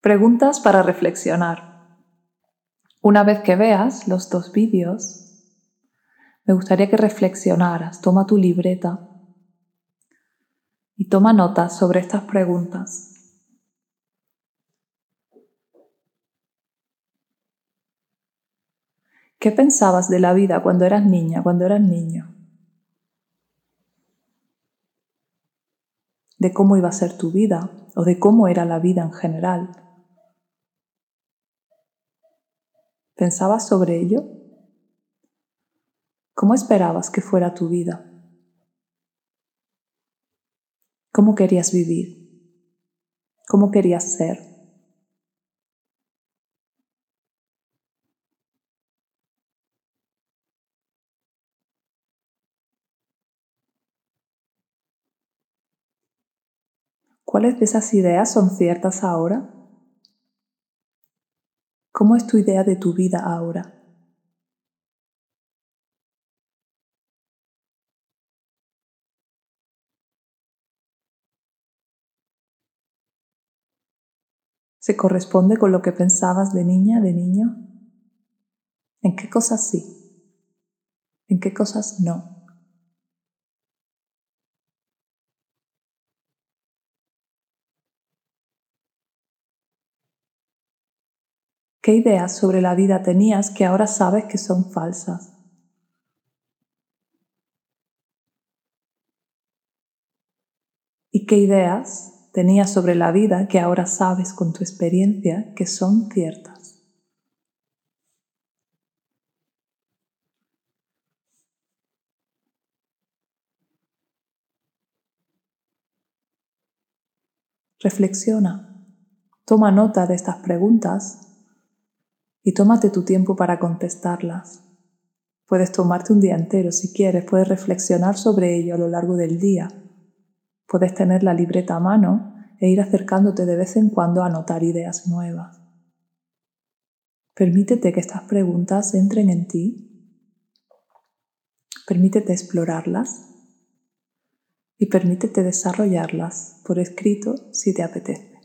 Preguntas para reflexionar. Una vez que veas los dos vídeos, me gustaría que reflexionaras, toma tu libreta y toma notas sobre estas preguntas. ¿Qué pensabas de la vida cuando eras niña, cuando eras niño? ¿De cómo iba a ser tu vida o de cómo era la vida en general? ¿Pensabas sobre ello? ¿Cómo esperabas que fuera tu vida? ¿Cómo querías vivir? ¿Cómo querías ser? ¿Cuáles de esas ideas son ciertas ahora? ¿Cómo es tu idea de tu vida ahora? ¿Se corresponde con lo que pensabas de niña, de niño? ¿En qué cosas sí? ¿En qué cosas no? ¿Qué ideas sobre la vida tenías que ahora sabes que son falsas? ¿Y qué ideas tenías sobre la vida que ahora sabes con tu experiencia que son ciertas? Reflexiona, toma nota de estas preguntas y tómate tu tiempo para contestarlas. Puedes tomarte un día entero si quieres, puedes reflexionar sobre ello a lo largo del día. Puedes tener la libreta a mano e ir acercándote de vez en cuando a anotar ideas nuevas. Permítete que estas preguntas entren en ti. Permítete explorarlas y permítete desarrollarlas por escrito si te apetece.